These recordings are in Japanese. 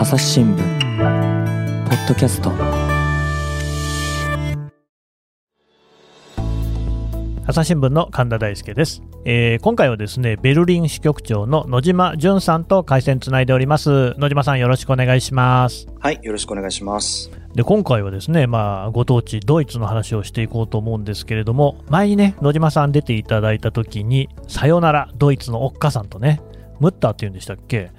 朝日新聞ポッドキャスト。朝日新聞の神田大輔です、えー今回はですねベルリン支局長の野島淳さんと回線つないでおります。野島さんよろしくお願いします。はい、よろしくお願いします。で今回はですね、まあ、ご当地ドイツの話をしていこうと思うんですけれども前にね野島さん出ていただいた時にさよならドイツのおっかさんとねムッターっていうんでしたっけ？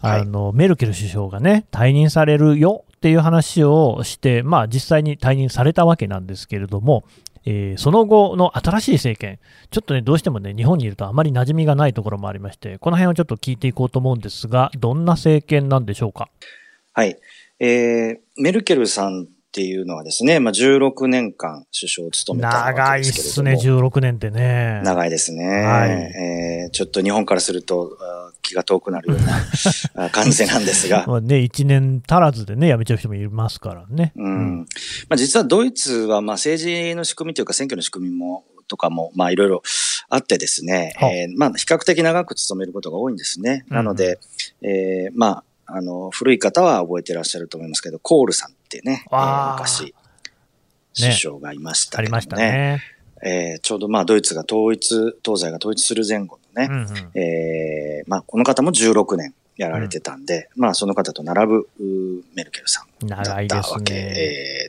はいあの、メルケル首相がね退任されるよっていう話をしてまあ実際に退任されたわけなんですけれどもえーその後の新しい政権、ちょっとね、どうしてもね、日本にいるとあまり馴染みがないところもありまして、この辺をちょっと聞いていこうと思うんですが、どんな政権なんでしょうか？はい。えー、メルケルさんっていうのはですね、まあ、16年間首相を務めたわ長いっすすね、けれども。16年ってね。長いですね、はいえーちょっと日本からすると気が遠くなるような あ感じなんですが、まあね、1年足らずでね、辞めちゃう人もいますからね。うんまあ、実はドイツはまあ政治の仕組みというか選挙の仕組みもとかもまあいろいろあってですね、はえーまあ比較的長く務めることが多いんですね。うんなので、えーまあ、あの、古い方は覚えてらっしゃると思いますけど、コールさんってね、えー昔、首相がいましたけどね。ありましたね。えーちょうどまあドイツが統一、東西が統一する前後のね、うんうんえーまあこの方も16年やられてたんで、まあその方と並ぶメルケルさんだったわけ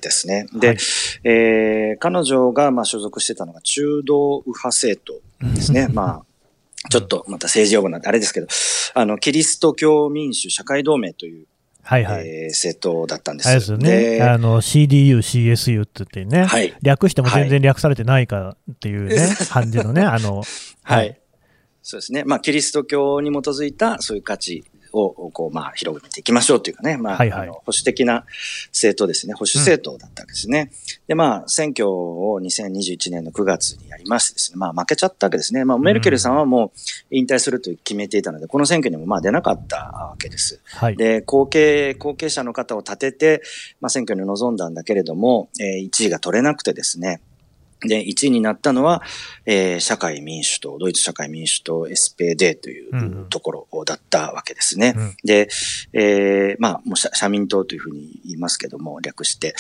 ですね。で、はいえー彼女がまあ所属してたのが中道右派政党ですね。まあ、ちょっとまた政治用語なんであれですけど、あの、キリスト教民主社会同盟という、はいはい。えー政党だったんです。あれですよね。であの、CDU、CSU って言ってね。はい。略しても全然略されてないかっていうね、感じのね、あの、はい。そうですね。まあ、キリスト教に基づいたそういう価値を、こう、まあ、広げていきましょうというかね、まあ、はいはいあの保守的な政党ですね。保守政党だったわけですね。で、まあ、選挙を2021年の9月にやりましてですね、まあ、負けちゃったわけですね。まあ、メルケルさんはもう引退すると決めていたので、この選挙にもまあ出なかったわけです。はい。で、後継、後継者の方を立てて、まあ、選挙に臨んだんだけれども、えー1位が取れなくてですね、で、1位になったのは、えー社会民主党、ドイツ社会民主党 SPD というんうんうところだったわけですね。うんで、えーまあ、もう社社民党というふうに言いますけども、略して、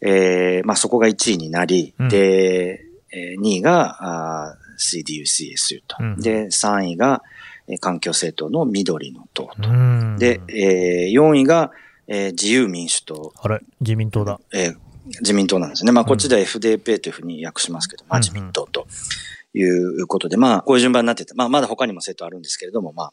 えーまあ、そこが1位になり、うん。で、えー2位があー CDU、CSU と、うんで、3位が、えー環境政党の緑の党と、うん。で、えー4位が、えー自由民主党、あれ、自民党だ。えー自民党なんですね。まあ、こっちでは FDP というふうに訳しますけど、まあ、うん自民党ということで、まあ、こういう順番になってて、まあ、まだ他にも政党あるんですけれども、まあ、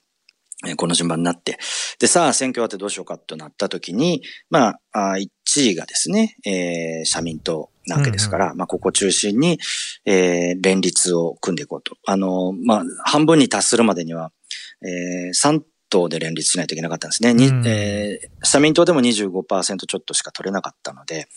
えーこの順番になって、で、さあ、選挙終わってどうしようかとなった時に、まあ、あ1位がですね、えー社民党なわけですから、まあ、ここを中心に、えー連立を組んでいこうと。あの、まあ、半分に達するまでには、えー3党で連立しないといけなかったんですね。にうんえー社民党でも25%ちょっとしか取れなかったので、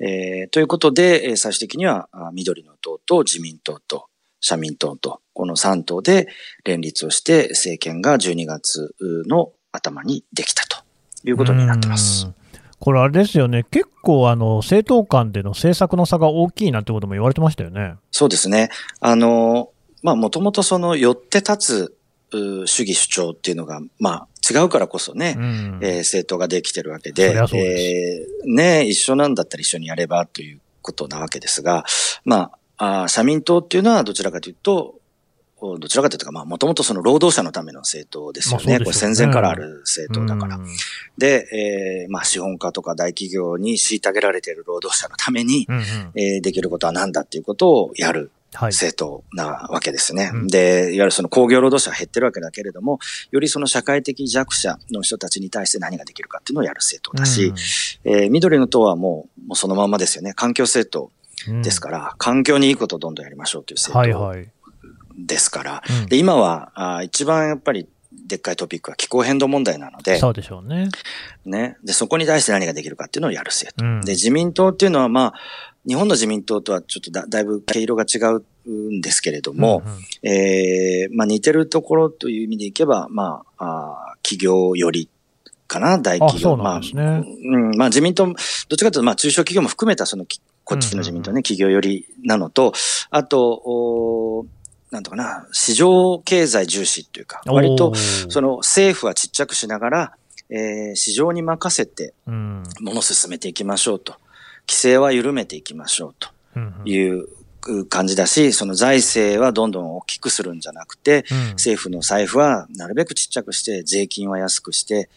えーということで、えー最終的にはあ緑の党と自民党と社民党と、この3党で連立をして、政権が12月の頭にできたということになってますうん。これあれですよね。結構あの、政党間での政策の差が大きいなんてことも言われてましたよね。そうですね。あの、まあ、もともとその、寄って立つう主義主張っていうのが、まあ、違うからこそね、うんえー政党ができてるわけで、ですえーね、一緒なんだったら一緒にやればということなわけですが、まあ、あー社民党っていうのはどちらかというと、おどちらかというとか、まあ、もともとその労働者のための政党ですよね。まあそうでこれ戦前からある政党だから。うんで、えーまあ、資本家とか大企業に虐げられている労働者のために、うんうんえーできることは何だっていうことをやるはい。政党なわけですね。うんで、いわゆるその工業労働者が減ってるわけだけれども、よりその社会的弱者の人たちに対して何ができるかっていうのをやる政党だし、えー緑の党はもうもうそのまんまですよね。環境政党うんですから、環境にいいことをどんどんやりましょうというはい政党はい。ですから、うんで今はあー一番やっぱりでっかいトピックは気候変動問題なので、そうでしょうね。ね。で、そこに対して何ができるかっていうのをやる政党。うんで、自民党っていうのはまあ、日本の自民党とはちょっとだだいぶ毛色が違うんですけれども、うんうんえーまあ似てるところという意味でいけば、まあ、あー企業寄りかな、大企業。あそうなんですねまあ、うん、まあ自民党、どっちかというと、まあ中小企業も含めたそのき、こっちの自民党ね、企業寄りなのと、あと、おなんとかな、市場経済重視っていうか、割と、その、の政府はちっちゃくしながら、えー市場に任せてうん。物を進めていきましょうと。規制は緩めていきましょうという感じだし、その財政はどんどん大きくするんじゃなくて、うん政府の財布はなるべくちっちゃくして、税金は安くして、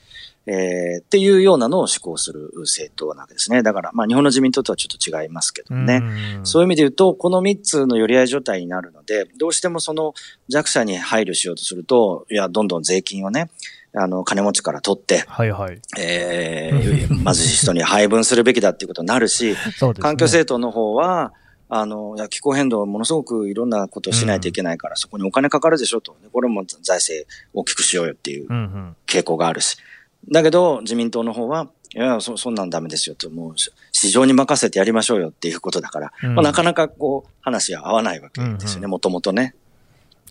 えーっていうようなのを施行する政党なわけですね。だから、まあ日本の自民党とはちょっと違いますけどね。うんそういう意味で言うと、この3つの寄り合い状態になるので、どうしてもその弱者に配慮しようとすると、いや、どんどん税金をね、あの、金持ちから取って、はいはい。えー、貧しい人に配分するべきだっていうことになるし、そうですね。環境政党の方は、あの、いや気候変動、ものすごくいろんなことをしないといけないから、そこにお金かかるでしょと。でこれも財政大きくしようよっていううんうん。傾向があるし。だけど、自民党の方は、いや、そ、そんなんダメですよと、もう、市場に任せてやりましょうよっていうことだから、うんまあ、なかなかこう、話が合わないわけですよね、うんもともとね。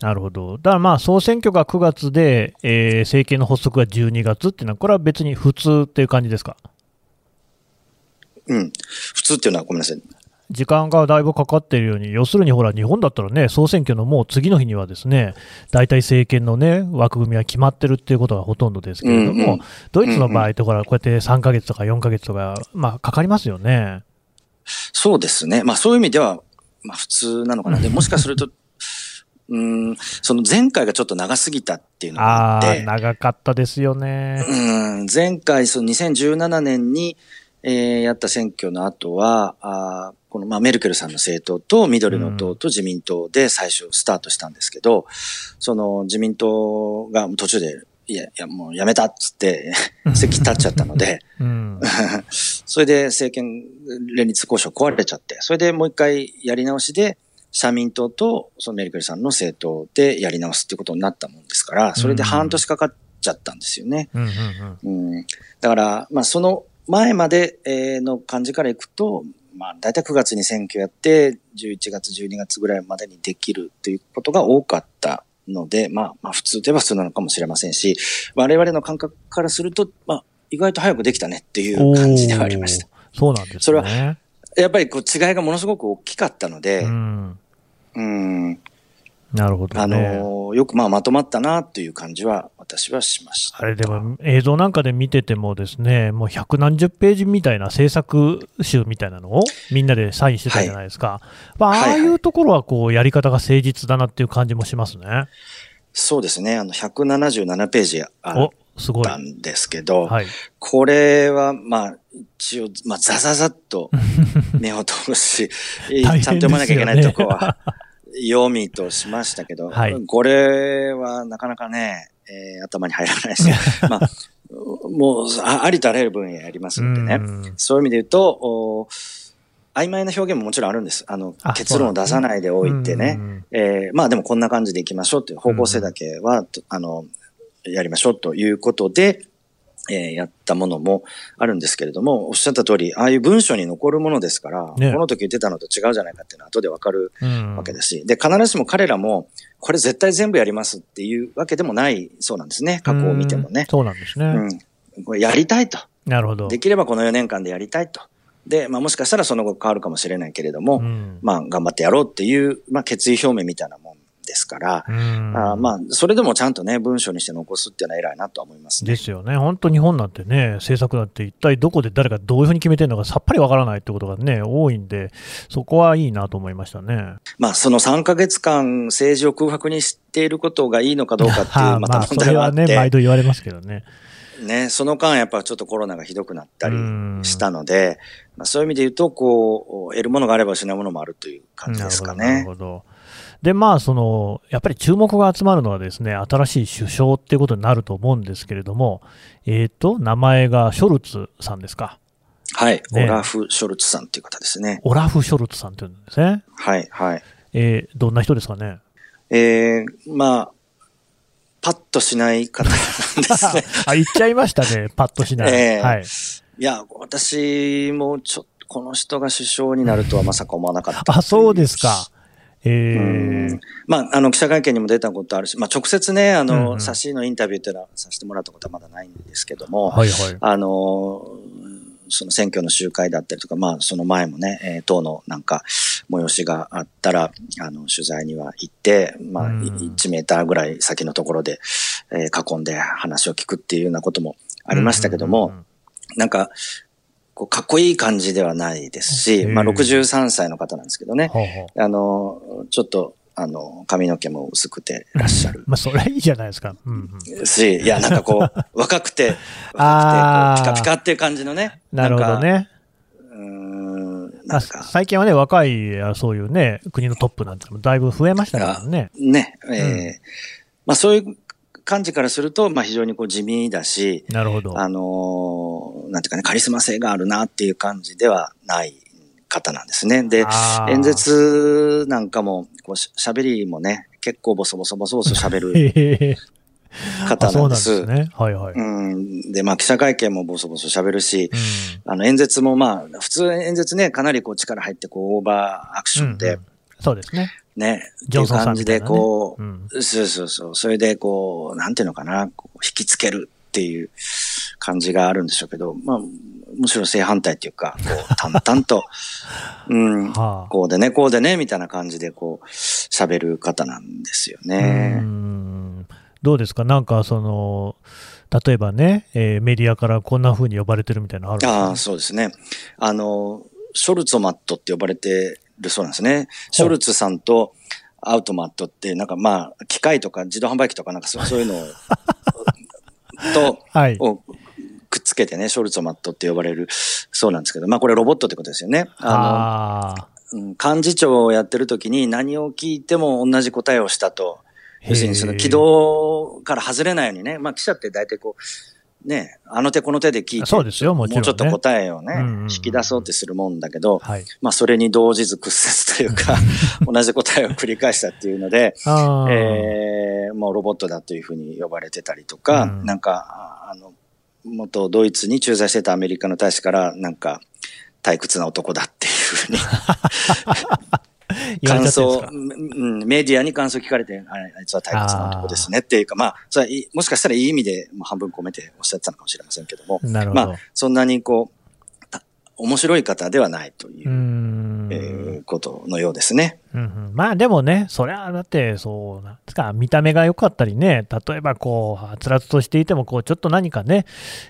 なるほど。だからまあ、総選挙が9月で、えー政権の発足が12月っていうのは、これは別に普通っていう感じですか？うん。普通っていうのはごめんなさい。時間がだいぶかかっているように、要するにほら、日本だったらね、総選挙のもう次の日にはですね、大体政権のね、枠組みは決まってるっていうことがほとんどですけれども、うんうんドイツの場合ってほら、こうやって3ヶ月とか4ヶ月とか、まあ、かかりますよね。そうですね。まあそういう意味では、まあ普通なのかな。でもしかすると、うーん、その前回がちょっと長すぎたっていうのがあって、長かったですよね。うん、前回、その2017年に、えーやった選挙の後は、あーこの、まあ、メルケルさんの政党と緑の党と自民党で最初スタートしたんですけど、その自民党が途中で、いや、いや、もうやめたっつって、席立っちゃったので、うん。それで政権連立交渉壊れちゃって、それでもう一回やり直しで、社民党とそのメルケルさんの政党でやり直すっていうことになったもんですから、それで半年かかっちゃったんですよね。だから、まあその前までえーの感じからいくと、まあ大体9月に選挙やって、11月、12月ぐらいまでにできるということが多かったので、まあまあ普通といえば普通なのかもしれませんし、我々の感覚からすると、まあ意外と早くできたねっていう感じではありました。そうなんですね。それはやっぱりこう違いがものすごく大きかったのでう、ん。うん、なるほど、ね。あのーよくまあまとまったなという感じは私はしました。あれでも映像なんかで見ててもですね、もう百何十ページみたいな制作集みたいなのをみんなでサインしてたじゃないですか。まあ、ああいうところはこうやり方が誠実だなっていう感じもしますね。そうですね。あの、177ページあ。たんですけど、はい。これは、まあ、一応、まあ、ザザザっと 目を通し、ちゃんと読まなきゃいけないとこは、読みとしましたけど、はいこれはなかなかね、えー頭に入らないですよ。まあ、もうあ、ありとあらゆる分野ありますのでね。うんそういう意味で言うと、お曖昧な表現ももちろんあるんです。あのあ、結論を出さないでおいてね。うんえーまあでもこんな感じでいきましょうという方向性だけは、とあの、やりましょうということで、えーやったものもあるんですけれども、おっしゃった通り、ああいう文章に残るものですから、ねこの時言ってたのと違うじゃないかっていうのは後でわかるうんわけですし、で、必ずしも彼らも、これ絶対全部やりますっていうわけでもないそうなんですね。過去を見てもねうん。そうなんですね。うん。これやりたいと。なるほど。できればこの4年間でやりたいと。で、まあもしかしたらその後変わるかもしれないけれども、うんまあ頑張ってやろうっていう、まあ決意表明みたいなもんですから、うんあーまあ、それでもちゃんとね、文章にして残すっていうのは偉いなとは思いますね。ですよね、本当、日本なんてね、政策なんて一体どこで誰がどういうふうに決めてるのかさっぱりわからないってことがね、多いんで、そこはいいなと思いましたね。まあ、その3ヶ月間政治を空白にしていることがいいのかどうかっていう、は あまたまあ、問題はあって、それはね、毎度言われますけどね。ね、その間やっぱちょっとコロナがひどくなったりうんしたので、まあ、そういう意味で言うと、こう、得るものがあれば失うものもあるという感じですかね。なるほどで、まあ、その、やっぱり注目が集まるのはですね、新しい首相っていうことになると思うんですけれども、えっ、と、名前がショルツさんですか？はい。ねオラフ・ショルツさんっていう方ですね。オラフ・ショルツさんっていうんですね。はい、はい。えーどんな人ですかね？えー、まあ、パッとしない方なんですね。あ、言っちゃいましたね、パッとしない。ええはい。いや、私もちょっと、この人が首相になるとはまさか思わなかった。あ、そうですか。まあ、あの、記者会見にも出たことあるし、まあ、直接ね、あうんの、うん。差しのインタビューっていうのはさせてもらったことはまだないんですけども、はいはい。あの、その選挙の集会だったりとか、まあ、その前もね、えー、党のなんか、催しがあったら、あの、取材には行って、まあ、1メーターぐらい先のところで、えー、囲んで話を聞くっていうようなこともありましたけども、なんか、こうかっこいい感じではないですし、まあ63歳の方なんですけどね、あの、ちょっと、あの、髪の毛も薄くてらっしゃる。まあ、それはいいじゃないですか。うんうん、し、いや、なんかこう、若くて、若くて、ピカピカっていう感じのね。なるほどね。うんなんか最近はね、若い、そういうね、国のトップなんてもだいぶ増えましたからね。ね、ええーうん、まあそういう感じからすると、まあ非常にこう地味だし、なるほど。あのなんていうかね、カリスマ性があるなっていう感じではない方なんですね。で、演説なんかも、こう喋りもね、結構ボソボソボソボソ喋る 方なんです。そうなんですね。はいはい。うん。で、まあ記者会見もボソボソ喋るし、うん、あの演説もまあ、普通演説ね、かなりこう力入ってこうオーバーアクションで、うんうんそうですね。ね。っていう感じで、こう、ね。うん、そうそうそう。それで、こう、なんていうのかな、こう引きつけるっていう感じがあるんでしょうけど、まあ、むしろ正反対っていうか、こう、淡々と、うん、はあ、こうでね、こうでね、みたいな感じで、こう、喋る方なんですよね。どうですか？なんか、その、例えばね、えー、メディアからこんな風に呼ばれてるみたいなのあるんですか？ああ、そうですね。あの、ショルツォマットって呼ばれてるそうなんですね。ショルツさんとアウトマットって、なんかまあ、機械とか自動販売機とかなんかそう いうのを、と、はい、をくっつけてね、ショルツマットって呼ばれるそうなんですけど、まあこれロボットってことですよね。あの、幹事長をやってる時に何を聞いても同じ答えをしたと。要するにその軌道から外れないようにね、まあ記者って大体こう、ね、あの手この手で聞いて、そうですよ、もちろん、ね、もうちょっと答えをね、引き出そうってするもんだけど、はい、まあそれに動じず屈折というか、同じ答えを繰り返したっていうので、えー、もうロボットだというふうに呼ばれてたりとか、うん、なんか、あの、元ドイツに駐在してたアメリカの大使から、なんか、退屈な男だっていうふうに 感想、うん、メディアに感想聞かれて、あいつは退屈な男ですねっていうか、まあ、それはもしかしたらいい意味で、まあ、半分込めておっしゃってたのかもしれませんけども、ど。まあ、そんなにこう、面白い方ではないという、えー、ことのようですね。うんうん、まあでもね、それはだって、そうなんですか、見た目が良かったりね、例えばこう、はつらつとしていても、こう、ちょっと何かね、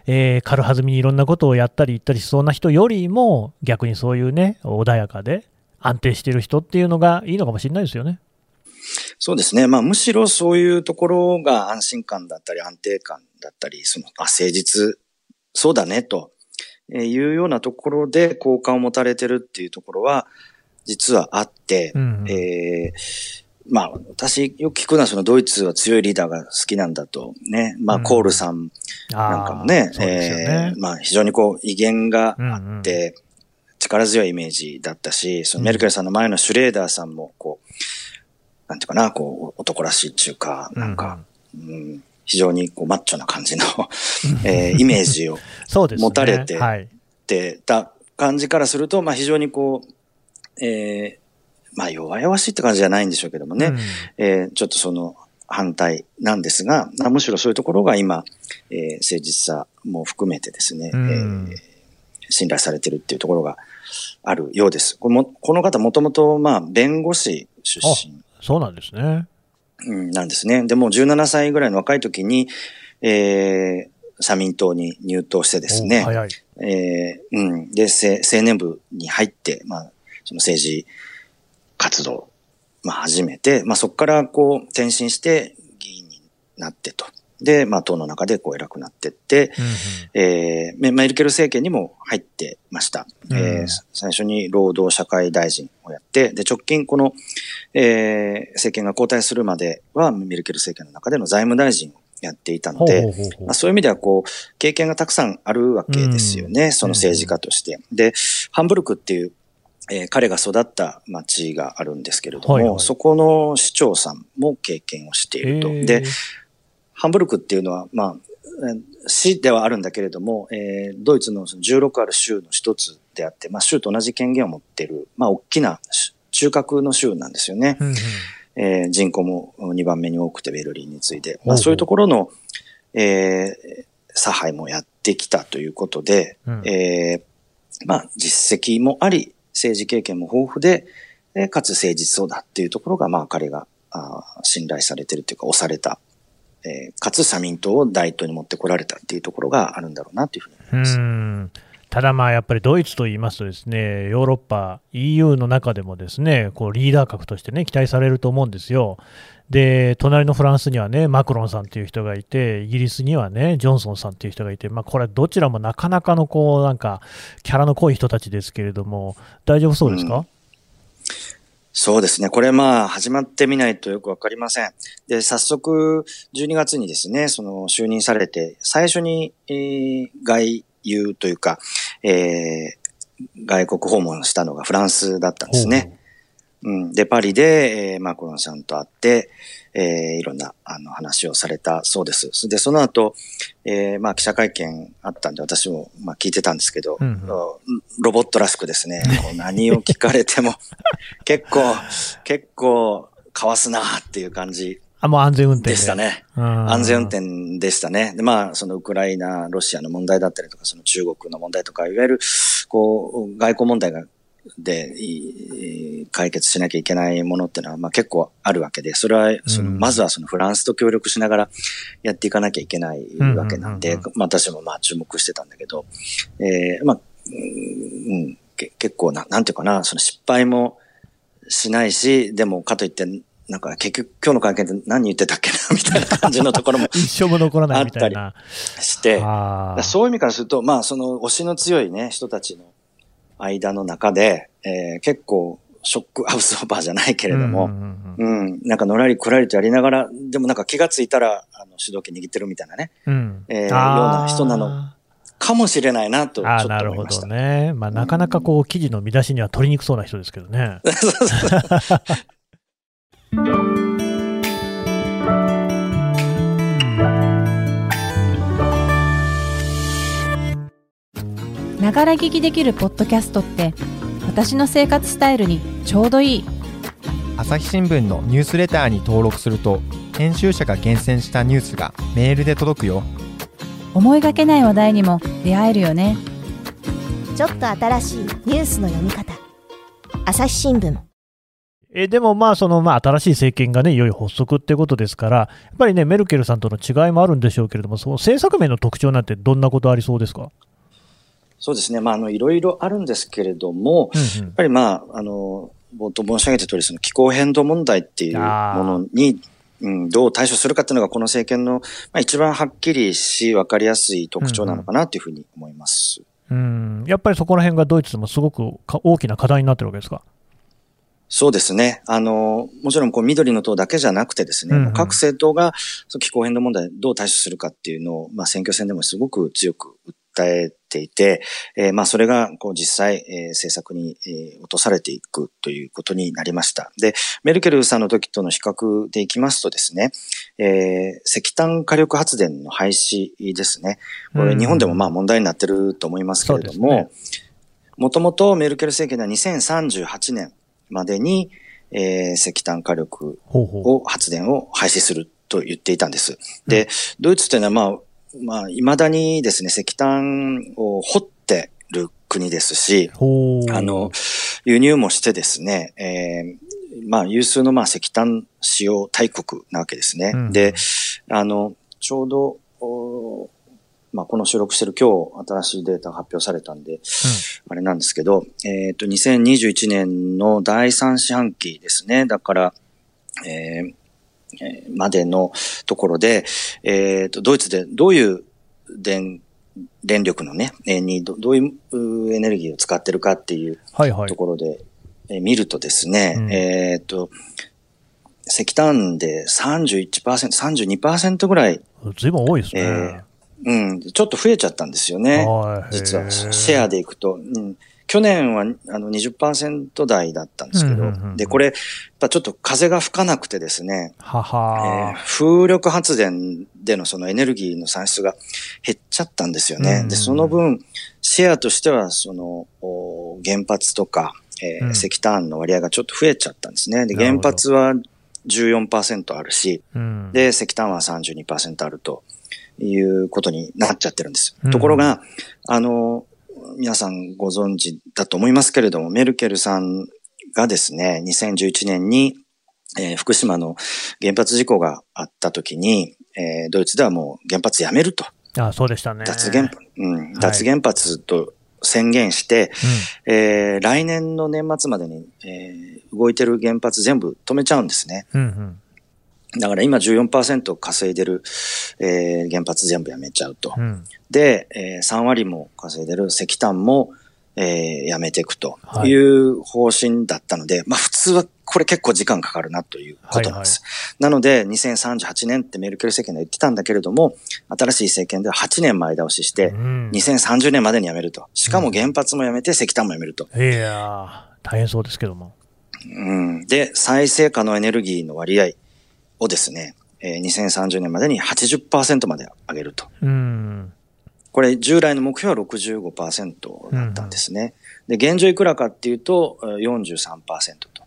えー、軽はずみにいろんなことをやったり言ったりしそうな人よりも、逆にそういうね、穏やかで、安定している人っていうのがいいのかもしれないですよね。そうですね。まあ、むしろそういうところが安心感だったり安定感だったり、その、あ、誠実、そうだね、というようなところで好感を持たれてるっていうところは、実はあって、うんうん、えー、まあ、私よく聞くのはそのドイツは強いリーダーが好きなんだとね。まあ、うん、コールさんなんかもね、ねえー、まあ、非常にこう威厳があって、うんうん力強いイメージだったし、そのメルケルさんの前のシュレーダーさんも、こう、なんていうかな、こう、男らしいっていうか、なんか、うん、うん、非常にこうマッチョな感じのえー、イメージを 持たれててた感じからすると、まあ非常にこう、えー、まあ弱々しいって感じじゃないんでしょうけどもね、うん、えー、ちょっとその反対なんですが、むしろそういうところが今、えー、誠実さも含めてですね、うん、えー、信頼されてるっていうところがあるようです。このこの方もともと、まあ、弁護士出身。そうなんですね。うん、なんですね。でも、17歳ぐらいの若い時に、えー、社民党に入党してですね。早い。えー、うん。で、青年部に入って、まあ、その政治活動、まあ、始めて、まあ、そこからこう、転身して議員になってと。で、まあ、党の中でこう偉くなってって、うんうん、えー、メルケル政権にも入ってました。うん、えー、最初に労働社会大臣をやって、で、直近この、えー、政権が交代するまでは、メルケル政権の中での財務大臣をやっていたので、まあ、そういう意味ではこう、経験がたくさんあるわけですよね、うん、その政治家として。で、ハンブルクっていう、えー、彼が育った町があるんですけれども、はいはい、そこの市長さんも経験をしていると。で、ハンブルクっていうのは、まあ、市ではあるんだけれども、えー、ドイツの16ある州の一つであって、まあ、州と同じ権限を持っている、まあ、大きな中核の州なんですよね。うんうん、えー、人口も2番目に多くてベルリンに次いで、まあ、そういうところの、えー、差配もやってきたということで、うん、えー、まあ、実績もあり、政治経験も豊富で、えかつ誠実そうだっていうところが、まあ、彼があ信頼されてるというか、押された、えー、かつ社民党を大統に持ってこられたっていうところがあるんだろうなというふうに思います。ただまあやっぱりドイツと言いますとですね、ヨーロッパ、EU の中でもですね、こうリーダー格としてね、期待されると思うんですよ。で、隣のフランスにはね、マクロンさんという人がいて、イギリスにはね、ジョンソンさんという人がいて、まあこれどちらもなかなかのこう、なんか、キャラの濃い人たちですけれども、大丈夫そうですか、うんそうですね。これまあ始まってみないとよくわかりません。で、早速12月にですね、その就任されて、最初に、えー、外遊というか、えー、外国訪問したのがフランスだったんですね。うん、で、パリで、えー、マクロンさんと会って、えー、いろんなあの話をされたそうです。で、その後、えー、まあ記者会見あったんで私もまあ聞いてたんですけど、うんうん、ロボットらしくですね、何を聞かれても 結構、結構かわすなっていう感じあ、もう安全運転でしたね。安全運転でしたね。で、まあ、そのウクライナ、ロシアの問題だったりとか、その中国の問題とか、いわゆる、こう、外交問題が、で、解決しなきゃいけないものってのは、まあ結構あるわけで、それは、その、まずはそのフランスと協力しながらやっていかなきゃいけないわけなんで、まあ私もまあ注目してたんだけど、えー、まあ、うん、結構な、なんていうかな、その失敗もしないし、でもかといってなんか結局今日の会見で何言ってたっけな みたいな感じのところも 一生も残らないみたいな。して、そういう意味からすると、まあその推しの強いね、人たちの間の中で、えー、結構ショックアウスオーバーじゃないけれども、うん、うんうん、なんかのらりくらりとやりながら、でもなんか気がついたら、あの主導権握ってるみたいなね、うん、えー、ような人なのかもしれないなとちょっと思いました。なるほどね。まあなかなかこう記事の見出しには取りにくそうな人ですけどね。ながら聞きできるポッドキャストって私の生活スタイルにちょうどいい。朝日新聞のニュースレターに登録すると編集者が厳選したニュースがメールで届くよ。思いがけない話題にも出会えるよね。ちょっと新しいニュースの読み方。朝日新聞。えでもまあ、そのまあ新しい政権がね、いよいよ発足ってことですから、やっぱりね、メルケルさんとの違いもあるんでしょうけれども、その政策面の特徴なんて、どんなことありそうですか？そうですね、まあ、あのいろいろあるんですけれども、うんうん、やっぱりまあ、あの冒頭申し上げた通り、その気候変動問題っていうものに、うん、どう対処するかっていうのが、この政権の、まあ、一番はっきりし、分かりやすい特徴なのかなというふうに思います。うん、うん、やっぱりそこら辺がドイツでもすごく大きな課題になってるわけですか？そうですね。あの、もちろんこう緑の党だけじゃなくてですね、うんうん、各政党が気候変動問題どう対処するかっていうのを、まあ選挙戦でもすごく強く訴えていて、えー、まあそれがこう実際、えー、政策に、えー、落とされていくということになりました。で、メルケルさんの時との比較でいきますとですね、えー、石炭火力発電の廃止ですね。これ日本でもまあ問題になってると思いますけれども、もともとメルケル政権では2038年、までに、えー、石炭火力を、発電を廃止すると言っていたんです。で、ドイツというのは、まあ、まあ、未だにですね、石炭を掘ってる国ですし、あの、輸入もしてですね、えー、まあ、有数のまあ石炭使用大国なわけですね。うん、で、あの、ちょうど、まあ、この収録してる今日新しいデータが発表されたんで、うん、あれなんですけど、えっ、ー、と、2021年の第3四半期ですね。だから、えー、えー、までのところで、えっ、ー、と、ドイツでどういう電、電力のね、えー、にどどういうエネルギーを使ってるかっていうところで、見るとですね、うん、えっ、と、石炭で31%、32%ぐらい。随分多いですね。えーうん、ちょっと増えちゃったんですよね。実は、シェアでいくと。うん、去年はあの20%台だったんですけど、で、これ、やっぱちょっと風が吹かなくてですね、ははえー、風力発電でのそのエネルギーの産出が減っちゃったんですよね。で、その分、シェアとしては、その、原発とか、えー、うん、石炭の割合がちょっと増えちゃったんですね。で、原発は14%あるし、うん、で、石炭は32%あると。いうことになっちゃってるんです。ところが、あの、皆さんご存知だと思いますけれども、メルケルさんがですね、2011年に、えー、福島の原発事故があった時に、えー、ドイツではもう原発やめると。あそうでしたね。脱原、うん、脱原発と宣言して、うん、えー、来年の年末までに、えー、動いてる原発全部止めちゃうんですね。うんうんだから今14%稼いでる、えー、原発全部やめちゃうと。うん、で、えー、3割も稼いでる石炭も、えー、やめていくという方針だったので、はい、まあ普通はこれ結構時間かかるなということなんです。はいはい、なので、2038年ってメルケル政権で言ってたんだけれども、新しい政権では8年前倒しして、2030年までにやめると。しかも原発もやめて石炭もやめると。いや大変そうですけども。うん。で、再生可能エネルギーの割合をですね、えー、2030年までに80%まで上げると。うんこれ従来の目標は65%だったんですね。うん、で、現状いくらかっていうと43%と。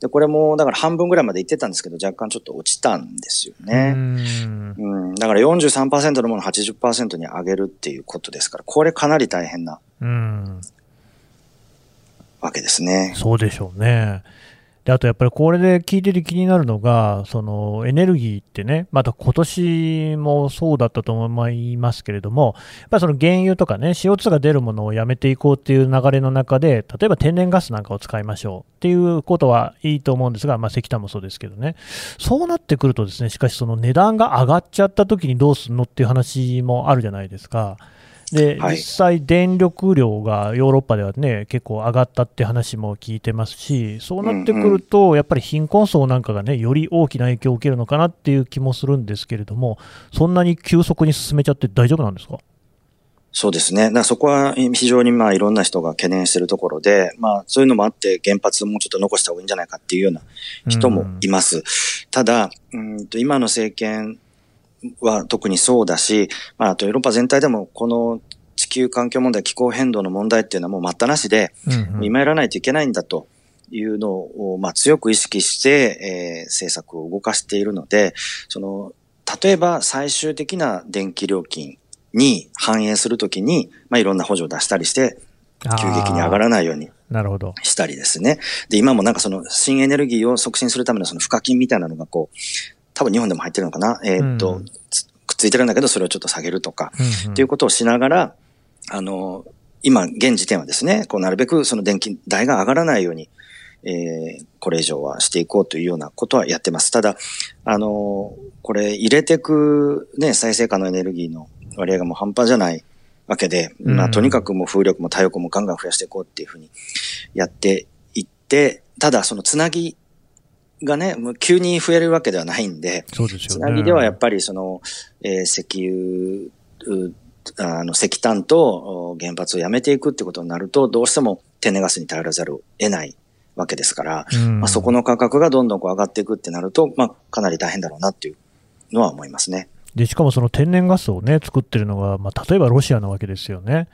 で、これもだから半分ぐらいまでいってたんですけど、若干ちょっと落ちたんですよね。うん,、うん。だから43%のものを80%に上げるっていうことですから、これかなり大変な、うん、わけですね。そうでしょうね。で、あとやっぱりこれで聞いてて気になるのが、そのエネルギーってね、また今年もそうだったと思いますけれども、やっぱりその原油とかね、CO2 が出るものをやめていこうっていう流れの中で、例えば天然ガスなんかを使いましょうっていうことはいいと思うんですが、まあ、石炭もそうですけどね、そうなってくるとですね、しかしその値段が上がっちゃった時にどうするのっていう話もあるじゃないですか。で、はい、実際、電力量がヨーロッパではね、結構上がったって話も聞いてますし、そうなってくると、やっぱり貧困層なんかがね、より大きな影響を受けるのかなっていう気もするんですけれども、そんなに急速に進めちゃって大丈夫なんですか？そうですね。だそこは非常にまあいろんな人が懸念しているところで、まあそういうのもあって原発もうちょっと残した方がいいんじゃないかっていうような人もいます。うん、ただ、うんと今の政権は特にそうだし、まあ、あとヨーロッパ全体でもこの地球環境問題、気候変動の問題っていうのはもう待ったなしで、うんうん、今やらないといけないんだというのを、まあ、強く意識して、えー、政策を動かしているので、その、例えば最終的な電気料金に反映するときに、まあ、いろんな補助を出したりして、急激に上がらないようになるほど。したりですね。で、今もなんかその新エネルギーを促進するためのその賦課金みたいなのがこう、多分日本でも入ってるのかな？えー、っと、うん、くっついてるんだけど、それをちょっと下げるとか、うんうん、っていうことをしながら、あの、今、現時点はですね、こう、なるべくその電気代が上がらないように、えー、これ以上はしていこうというようなことはやってます。ただ、あの、これ入れていくね、再生可能エネルギーの割合がもう半端じゃないわけで、うん、まあ、とにかくもう風力も太陽光もガンガン増やしていこうっていうふうにやっていって、ただそのつなぎがね、もう急に増えるわけではないんで、そうですよね。つなぎではやっぱりその、えー、石油、あの、石炭と原発をやめていくってことになると、どうしても天然ガスに頼らざるを得ないわけですから、まあ、そこの価格がどんどんこう上がっていくってなると、まあ、かなり大変だろうなっていうのは思いますね。でしかもその天然ガスを、ね、作ってるのが、まあ、例えばロシアなわけですよね。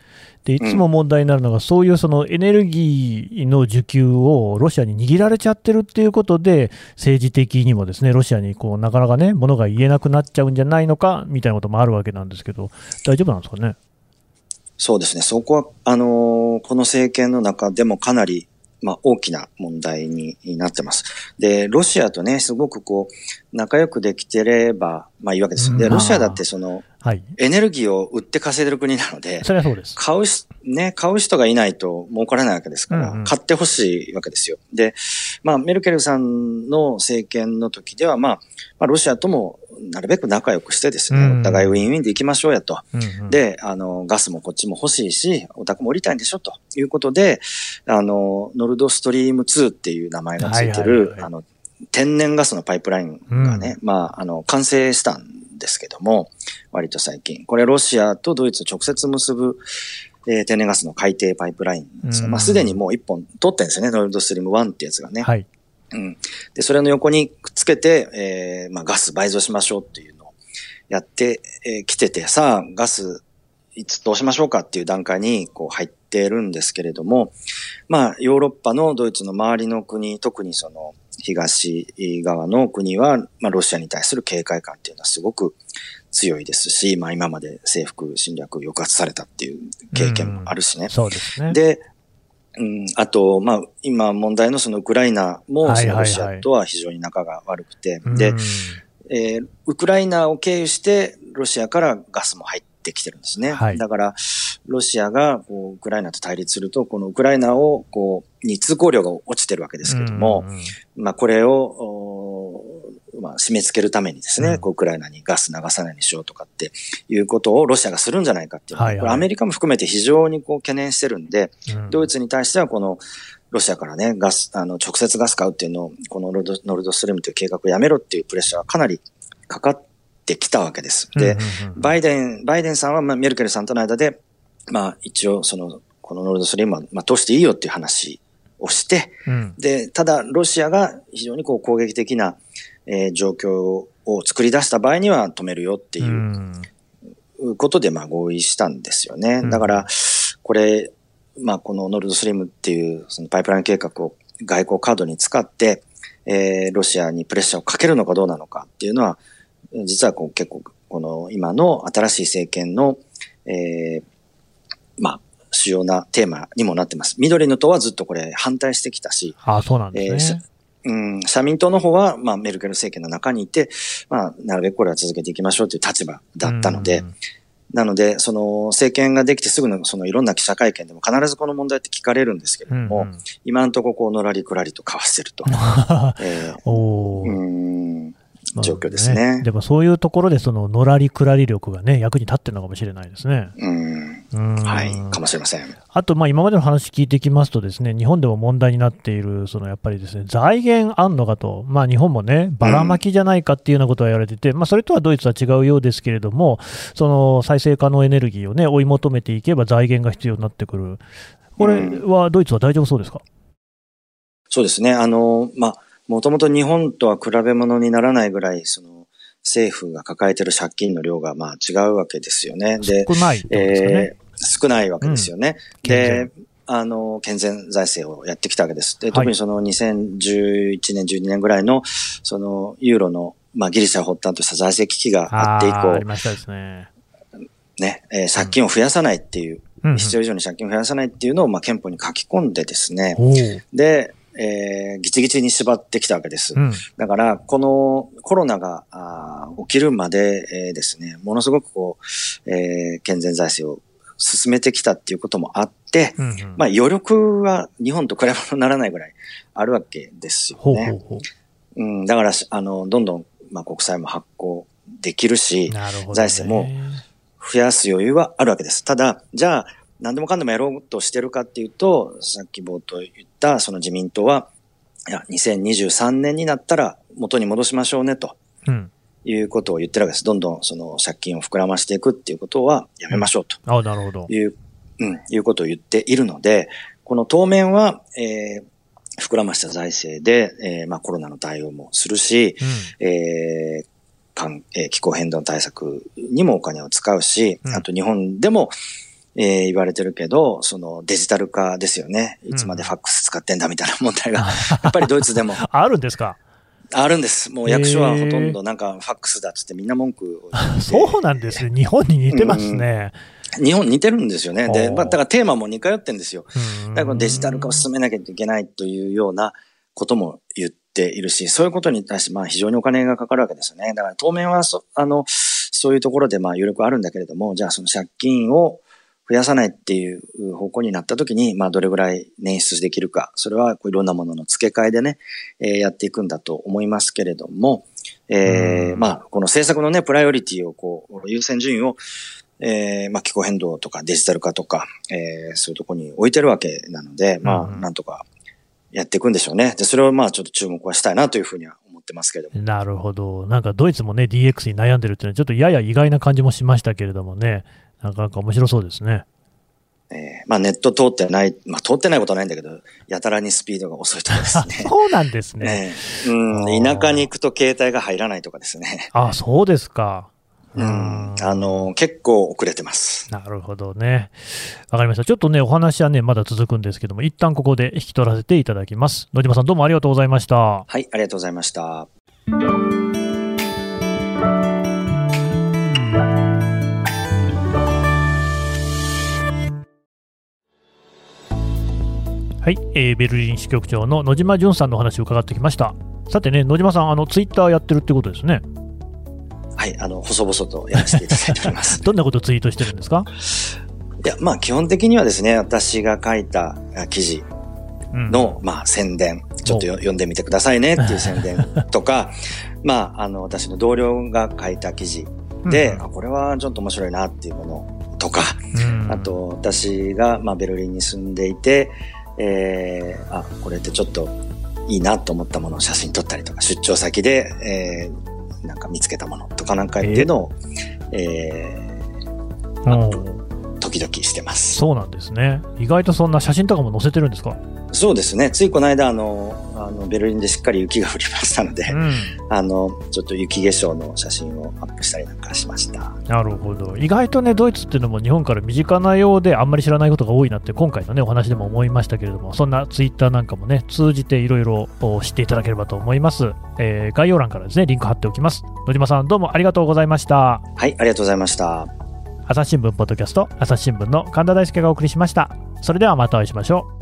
でいつも問題になるのが、そういうそのエネルギーの需給をロシアに握られちゃってるっていうことで、政治的にもですねロシアにこうなかなかね、ものが言えなくなっちゃうんじゃないのかみたいなこともあるわけなんですけど、大丈夫なんですかね？そうですね、そこはあのー、この政権の中でもかなりまあ、大きな問題になってます。で、ロシアとね、すごくこう、仲良くできてれば、まあいいわけです。で、ロシアだってその、はい、エネルギーを売って稼いでる国なので、それはそうです。買うし、ね、買う人がいないと儲からないわけですから、うんうん、買ってほしいわけですよ。で、まあ、メルケルさんの政権の時では、まあ、まあ、ロシアともなるべく仲良くしてですね、うん、お互いウィンウィンで行きましょうやと。うんうん、で、あの、ガスもこっちも欲しいし、お宅も降りたいんでしょということで、あの、ノルドストリーム2っていう名前がついてる、あの、天然ガスのパイプラインがね、うん、まあ、あの、完成したんですけども、割と最近。これロシアとドイツを直接結ぶ、えー、天然ガスの海底パイプラインですまあ、すでにもう一本取ってんですよね、ノルドストリーム1ってやつがね。はい。うん。で、それの横にくっつけて、えー、まあ、ガス倍増しましょうっていうのをやってき、えー、てて、さあ、ガス、いつどうしましょうかっていう段階にこう入ってるんですけれども、まあ、ヨーロッパのドイツの周りの国、特にその、東側の国は、まあ、ロシアに対する警戒感っていうのはすごく強いですし、まあ今まで征服侵略抑圧されたっていう経験もあるしね。そうですね。で、うん、あと、まあ、今問題のそのウクライナも、そのロシアとは非常に仲が悪くて、うん。で、えーウクライナを経由して、ロシアからガスも入ってきてるんですね。はい。だから、ロシアがこうウクライナと対立すると、このウクライナを、こう、に通行量が落ちてるわけですけれども、まあ、これを、まあ、締め付けるためにですね、うん。こうウクライナにガス流さないにしようとかっていうことをロシアがするんじゃないかっていうのは、はいはい。これアメリカも含めて非常にこう懸念してるんで、うん。ドイツに対してはこのロシアからね、ガス、あの、直接ガス買うっていうのを、このノルドノルドストリームという計画をやめろっていうプレッシャーがかなりかかってきたわけです。で、バイデン、バイデンさんは、まあ、メルケルさんとの間で、まあ、一応、その、このノルドストリームは、まあ、通していいよっていう話をして、うん。で、ただ、ロシアが非常にこう攻撃的な、えー状況を作り出した場合には止めるよっていううん。ことで、まあ、合意したんですよね。うん。だから、これ、まあ、このノルドストリームっていう、そのパイプライン計画を外交カードに使って、えーロシアにプレッシャーをかけるのかどうなのかっていうのは、実はこう結構、この今の新しい政権の、えーまあ、主要なテーマにもなってます。緑の党はずっとこれ反対してきたし、ああ、そうなんですね。うん、社民党の方は、まあ、メルケル政権の中にいて、まあ、なるべくこれは続けていきましょうという立場だったので、うんなので、その政権ができてすぐのそのいろんな記者会見でも必ずこの問題って聞かれるんですけれども、うんうん。今のところこうのらりくらりと交わしてると、えおー。ーうん。まあ状況ですねでもそういうところで、そののらりくらり力がね、役に立ってるのかもしれないですね。うんうんはい、かもしれません。あと、まあ、今までの話聞いてきますとですね、日本でも問題になっている、そのやっぱりですね、財源あんのかと、まあ、日本もね、ばらまきじゃないかっていうようなことは言われてて、まあ、それとはドイツは違うようですけれども、その再生可能エネルギーをね、追い求めていけば財源が必要になってくる。これはドイツは大丈夫そうですか、そうですね。あの、まあ、もともと日本とは比べ物にならないぐらい、その、政府が抱えてる借金の量が、まあ、違うわけですよね。で、少ないね。えー少ないわけですよね。健で、あの、健全財政をやってきたわけです。で、はい特にその2011年、12年ぐらいの、その、ユーロの、まあ、ギリシャを発端とした財政危機があって以降、ましたですね。ね、えー借金を増やさないっていう、うんうん必要以上に借金を増やさないっていうのを、まあ、憲法に書き込んでですね、で、えー、ギチギチに縛ってきたわけです。うんだから、このコロナがあー起きるまで、えーですね、ものすごくこう、えー健全財政を進めてきたっていうこともあって、うんうんまあ余力は日本と比べ物にならないぐらいあるわけですよほうほうね。ほうん、だから、あの、どんどん、まあ、国債も発行できるう。し、なるね。財政も増やす余裕はあるわけです。ただ、じゃあ、何でもかんでもやろうとしてるかっていうと、さっき冒頭言った、その自民党は、いや、2023年になったら元に戻しましょうね、とうん。いうことを言ってるわけです。どんどんその借金を膨らましていくっていうことはやめましょうと。あなるほど。いう、うん、いうことを言っているので、この当面は、えー膨らました財政で、えーまあコロナの対応もするし、うんえーかんえー気候変動対策にもお金を使うし、うんあと日本でも、えー言われてるけど、そのデジタル化ですよね。いつまでファックス使ってんだみたいな問題が、やっぱりドイツでもあるんですか？あるんです。もう役所はほとんどなんかファックスだっつってみんな文句を言ってそうなんですね。日本に似てますね。日本似てるんですよね。で、まあ、だからテーマも似通ってんですよ。うんだからこのデジタル化を進めなきゃいけないというようなことも言っているし、そういうことに対してまあ非常にお金がかかるわけですよね。だから当面はそ、あの、そういうところでまあ余力はあるんだけれども、じゃあその借金を増やさないっていう方向になった時に、まあどれぐらい捻出できるか、それはこういろんなものの付け替えでね、えーやっていくんだと思いますけれども、えーうんまあこの政策のね、プライオリティをこう、優先順位をえーまあ、気候変動とかデジタル化とか、えーそういうところに置いてるわけなので、まあ、なんとかやっていくんでしょうね。で、それをまあ、ちょっと注目はしたいなというふうには思ってますけれども。なるほど。なんかドイツもね、DX に悩んでるっていうのは、ちょっとやや意外な感じもしましたけれどもね、なかなか面白そうですね。えーまあ、ネット通ってない、まあ、通ってないことはないんだけど、やたらにスピードが遅いとかですあね。そうなんですね。ねうん、田舎に行くと携帯が入らないとかですね。あそうですか。うん、あの、結構遅れてます。なるほどね。わかりました。ちょっとね、お話はね、まだ続くんですけども、一旦ここで引き取らせていただきます。野島さん、どうもありがとうございました。はい、ありがとうございました。はい、えーベルリン支局長の野島淳さんのお話を伺ってきました。さてね、野島さん、あのツイッターやってるってことですね。はい、あの、細々とやらせていただいております。どんなことをツイートしてるんですか、いや、まあ基本的にはですね、私が書いたあ記事うん、の、まあ宣伝、ちょっとよ読んでみてくださいねっていう宣伝 とか、まあ、あの、私の同僚が書いた記事で、あこれはちょっと面白いなっていうものとか、うんあと、私が、まあ、ベルリンに住んでいて、えー、あ、これってちょっといいなと思ったものを写真撮ったりとか、出張先で、えー、なんか見つけたものとかなんかっていうのを、えおーー、時々してます。そうなんですね。意外とそんな写真とかも載せてるんですか？そうですね。ついこの間、あの、あの、ベルリンでしっかり雪が降りましたので、うん。あの、ちょっと雪化粧の写真をアップしたりなんかしました。なるほど。意外とね、ドイツっていうのも日本から身近なようで、あんまり知らないことが多いなって、今回のね、お話でも思いましたけれども、そんなツイッターなんかもね、通じていろいろお知っていただければと思います。えー概要欄からですね、リンク貼っておきます。野島さん、どうもありがとうございました。はい、ありがとうございました。朝日新聞ポッドキャスト、朝日新聞の神田大輔がお送りしました。それではまたお会いしましょう。